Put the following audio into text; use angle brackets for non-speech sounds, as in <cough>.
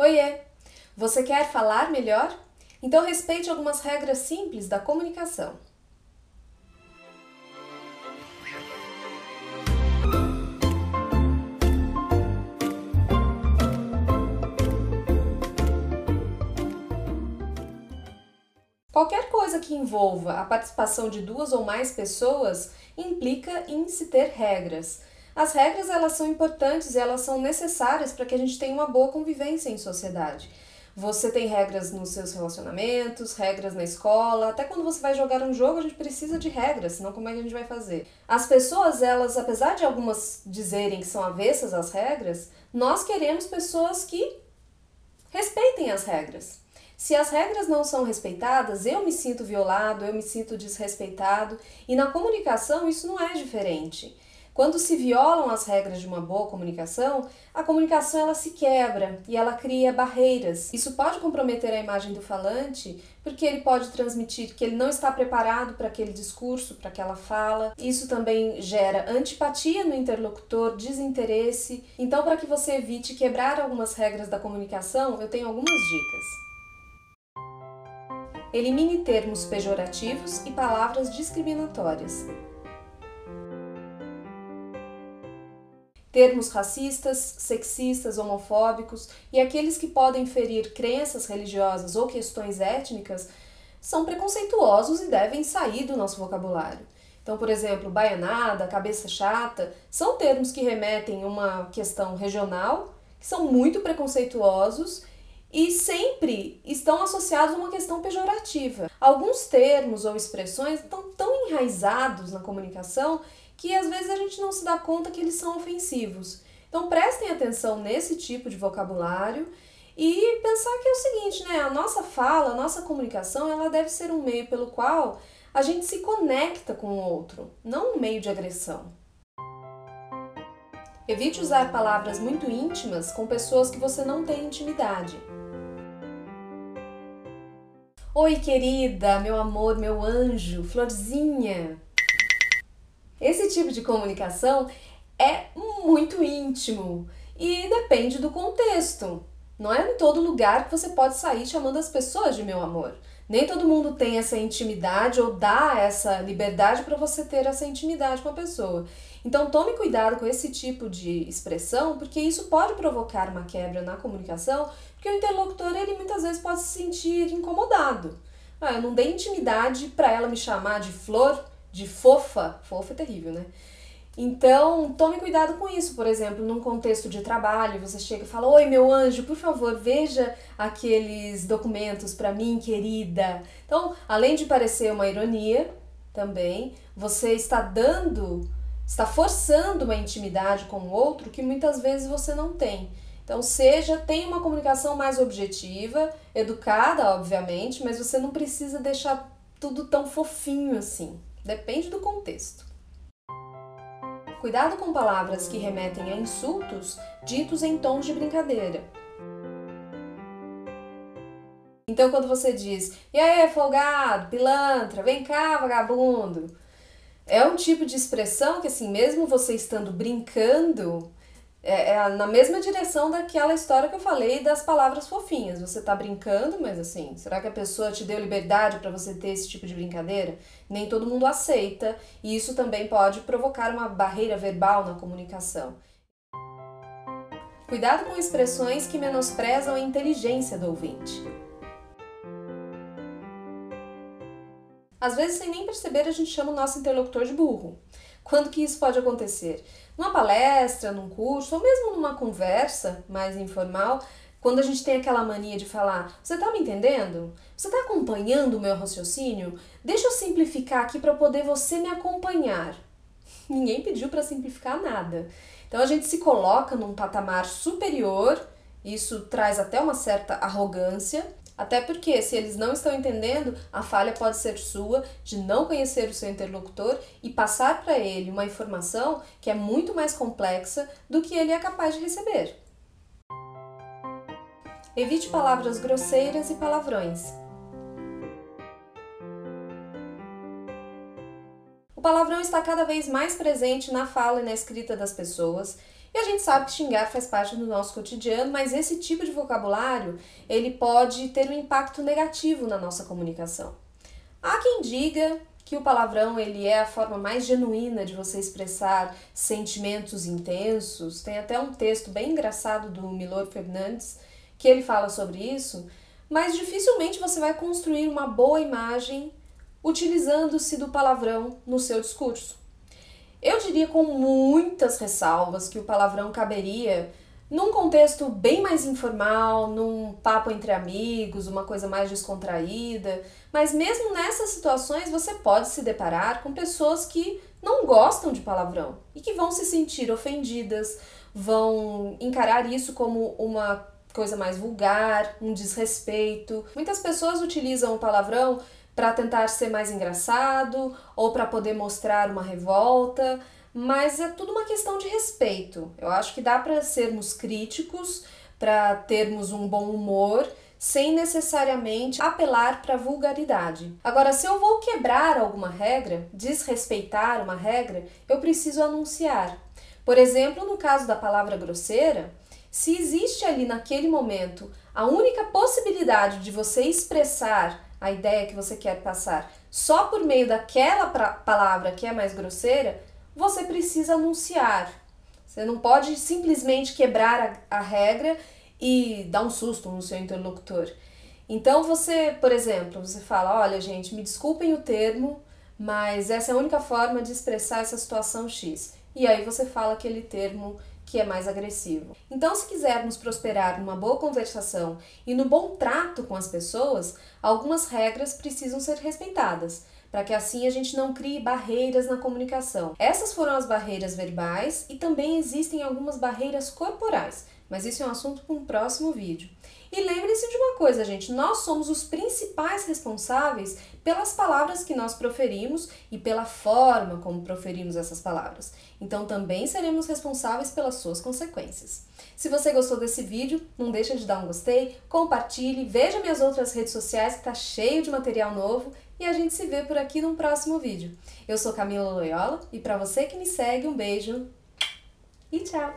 Oiê! Você quer falar melhor? Então respeite algumas regras simples da comunicação. Qualquer coisa que envolva a participação de duas ou mais pessoas implica em se ter regras. As regras elas são importantes e elas são necessárias para que a gente tenha uma boa convivência em sociedade. Você tem regras nos seus relacionamentos, regras na escola, até quando você vai jogar um jogo a gente precisa de regras, senão como é que a gente vai fazer? As pessoas, elas, apesar de algumas dizerem que são avessas às regras, nós queremos pessoas que respeitem as regras. Se as regras não são respeitadas, eu me sinto violado, eu me sinto desrespeitado, e na comunicação isso não é diferente. Quando se violam as regras de uma boa comunicação, a comunicação ela se quebra e ela cria barreiras. Isso pode comprometer a imagem do falante, porque ele pode transmitir que ele não está preparado para aquele discurso, para aquela fala. Isso também gera antipatia no interlocutor, desinteresse. Então, para que você evite quebrar algumas regras da comunicação, eu tenho algumas dicas. Elimine termos pejorativos e palavras discriminatórias. Termos racistas, sexistas, homofóbicos e aqueles que podem ferir crenças religiosas ou questões étnicas são preconceituosos e devem sair do nosso vocabulário. Então, por exemplo, baianada, cabeça chata, são termos que remetem a uma questão regional, que são muito preconceituosos e sempre estão associados a uma questão pejorativa. Alguns termos ou expressões estão tão enraizados na comunicação que às vezes a gente não se dá conta que eles são ofensivos. Então prestem atenção nesse tipo de vocabulário e pensar que é o seguinte, né? A nossa fala, a nossa comunicação, ela deve ser um meio pelo qual a gente se conecta com o outro, não um meio de agressão. Evite usar palavras muito íntimas com pessoas que você não tem intimidade. Oi, querida, meu amor, meu anjo, florzinha. Esse tipo de comunicação é muito íntimo e depende do contexto. Não é em todo lugar que você pode sair chamando as pessoas de meu amor. Nem todo mundo tem essa intimidade ou dá essa liberdade para você ter essa intimidade com a pessoa. Então tome cuidado com esse tipo de expressão, porque isso pode provocar uma quebra na comunicação, porque o interlocutor ele muitas vezes pode se sentir incomodado. Ah, eu não dei intimidade para ela me chamar de flor de fofa, fofa é terrível, né? Então, tome cuidado com isso. Por exemplo, num contexto de trabalho, você chega e fala: Oi, meu anjo, por favor, veja aqueles documentos para mim, querida. Então, além de parecer uma ironia, também, você está dando, está forçando uma intimidade com o outro que muitas vezes você não tem. Então, seja, tenha uma comunicação mais objetiva, educada, obviamente, mas você não precisa deixar tudo tão fofinho assim. Depende do contexto. Cuidado com palavras que remetem a insultos ditos em tons de brincadeira. Então, quando você diz, e aí, folgado, pilantra, vem cá, vagabundo, é um tipo de expressão que, assim, mesmo você estando brincando, é, é, na mesma direção daquela história que eu falei das palavras fofinhas. Você tá brincando, mas assim, será que a pessoa te deu liberdade para você ter esse tipo de brincadeira? Nem todo mundo aceita, e isso também pode provocar uma barreira verbal na comunicação. Cuidado com expressões que menosprezam a inteligência do ouvinte. Às vezes, sem nem perceber, a gente chama o nosso interlocutor de burro. Quando que isso pode acontecer? Numa palestra, num curso, ou mesmo numa conversa mais informal, quando a gente tem aquela mania de falar, você está me entendendo? Você está acompanhando o meu raciocínio? Deixa eu simplificar aqui para poder você me acompanhar. <laughs> Ninguém pediu para simplificar nada. Então a gente se coloca num patamar superior, isso traz até uma certa arrogância, até porque, se eles não estão entendendo, a falha pode ser sua de não conhecer o seu interlocutor e passar para ele uma informação que é muito mais complexa do que ele é capaz de receber. Evite palavras grosseiras e palavrões. O palavrão está cada vez mais presente na fala e na escrita das pessoas E a gente sabe que xingar faz parte do nosso cotidiano, mas esse tipo de vocabulário, ele pode ter um impacto negativo na nossa comunicação. Há quem diga que o palavrão ele é a forma mais genuína de você expressar sentimentos intensos. Tem até um texto bem engraçado do Milor Fernandes que ele fala sobre isso, mas dificilmente você vai construir uma boa imagem utilizando-se do palavrão no seu discurso. Eu diria com muitas ressalvas que o palavrão caberia num contexto bem mais informal, num papo entre amigos, uma coisa mais descontraída, mas mesmo nessas situações você pode se deparar com pessoas que não gostam de palavrão e que vão se sentir ofendidas, vão encarar isso como uma coisa mais vulgar, um desrespeito. Muitas pessoas utilizam o palavrão para tentar ser mais engraçado ou para poder mostrar uma revolta, mas é tudo uma questão de respeito. Eu acho que dá para sermos críticos, para termos um bom humor, sem necessariamente apelar para vulgaridade. Agora, se eu vou quebrar alguma regra, desrespeitar uma regra, eu preciso anunciar. Por exemplo, no caso da palavra grosseira, se existe ali naquele momento a única possibilidade de você expressar a ideia que você quer passar só por meio daquela palavra que é mais grosseira, você precisa anunciar. Você não pode simplesmente quebrar a, a regra e dar um susto no seu interlocutor. Então você, por exemplo, você fala: olha, gente, me desculpem o termo, mas essa é a única forma de expressar essa situação X. E aí você fala aquele termo que é mais agressivo. Então, se quisermos prosperar numa boa conversação e no bom trato com as pessoas, algumas regras precisam ser respeitadas para que assim a gente não crie barreiras na comunicação. Essas foram as barreiras verbais e também existem algumas barreiras corporais, mas isso é um assunto para um próximo vídeo. E lembre-se de uma coisa, gente: nós somos os principais responsáveis pelas palavras que nós proferimos e pela forma como proferimos essas palavras. Então também seremos responsáveis pelas suas consequências. Se você gostou desse vídeo, não deixa de dar um gostei, compartilhe, veja minhas outras redes sociais que está cheio de material novo e a gente se vê por aqui num próximo vídeo. Eu sou Camila Loyola e para você que me segue, um beijo e tchau!